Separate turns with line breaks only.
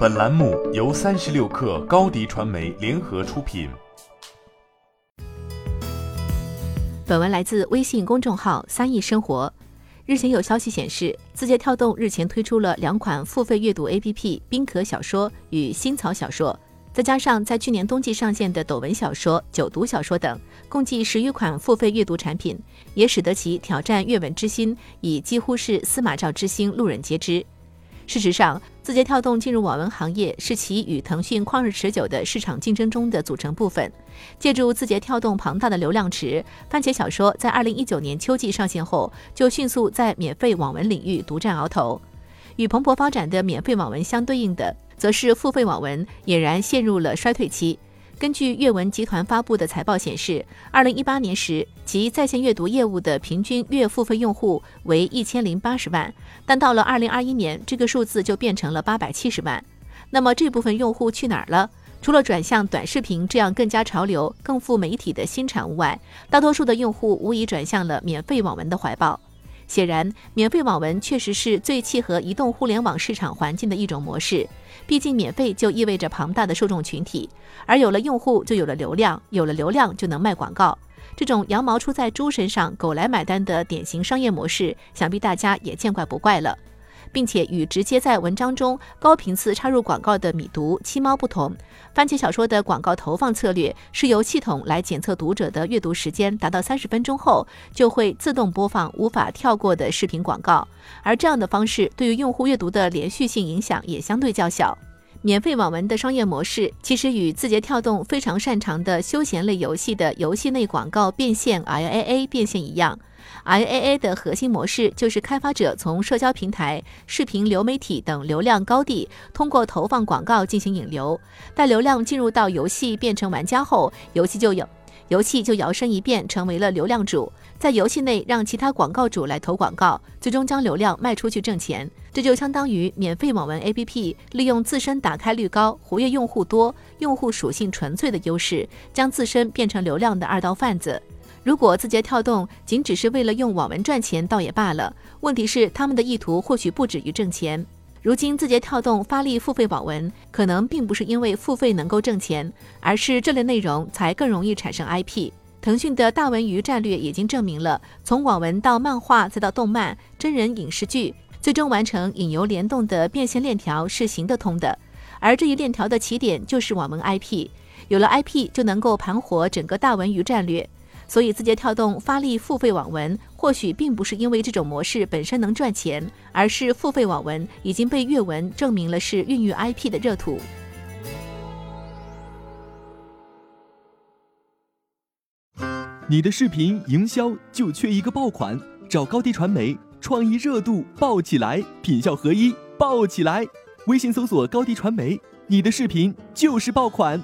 本栏目由三十六氪高低传媒联合出品。
本文来自微信公众号“三亿生活”。日前有消息显示，字节跳动日前推出了两款付费阅读 APP“ 冰可小说”与“新草小说”，再加上在去年冬季上线的抖文小说、九读小说等，共计十余款付费阅读产品，也使得其挑战阅文之心，已几乎是司马昭之心，路人皆知。事实上，字节跳动进入网文行业是其与腾讯旷日持久的市场竞争中的组成部分。借助字节跳动庞大的流量池，番茄小说在二零一九年秋季上线后，就迅速在免费网文领域独占鳌头。与蓬勃发展的免费网文相对应的，则是付费网文俨然陷入了衰退期。根据阅文集团发布的财报显示，二零一八年时其在线阅读业务的平均月付费用户为一千零八十万，但到了二零二一年，这个数字就变成了八百七十万。那么这部分用户去哪儿了？除了转向短视频这样更加潮流、更富媒体的新产物外，大多数的用户无疑转向了免费网文的怀抱。显然，免费网文确实是最契合移动互联网市场环境的一种模式。毕竟，免费就意味着庞大的受众群体，而有了用户，就有了流量，有了流量就能卖广告。这种羊毛出在猪身上，狗来买单的典型商业模式，想必大家也见怪不怪了。并且与直接在文章中高频次插入广告的米读、七猫不同，番茄小说的广告投放策略是由系统来检测读者的阅读时间达到三十分钟后，就会自动播放无法跳过的视频广告，而这样的方式对于用户阅读的连续性影响也相对较小。免费网文的商业模式其实与字节跳动非常擅长的休闲类游戏的游戏内广告变现 （IAA） 变现一样。IAA 的核心模式就是开发者从社交平台、视频流媒体等流量高地，通过投放广告进行引流。待流量进入到游戏变成玩家后，游戏就有游戏就摇身一变成为了流量主，在游戏内让其他广告主来投广告，最终将流量卖出去挣钱。这就相当于免费网文 APP 利用自身打开率高、活跃用户多、用户属性纯粹的优势，将自身变成流量的二道贩子。如果字节跳动仅只是为了用网文赚钱，倒也罢了。问题是，他们的意图或许不止于挣钱。如今，字节跳动发力付费网文，可能并不是因为付费能够挣钱，而是这类内容才更容易产生 IP。腾讯的大文娱战略已经证明了，从网文到漫画，再到动漫、真人影视剧，最终完成引游联动的变现链条是行得通的。而这一链条的起点就是网文 IP，有了 IP 就能够盘活整个大文娱战略。所以，字节跳动发力付费网文，或许并不是因为这种模式本身能赚钱，而是付费网文已经被阅文证明了是孕育 IP 的热土。
你的视频营销就缺一个爆款，找高低传媒，创意热度爆起来，品效合一爆起来。微信搜索高低传媒，你的视频就是爆款。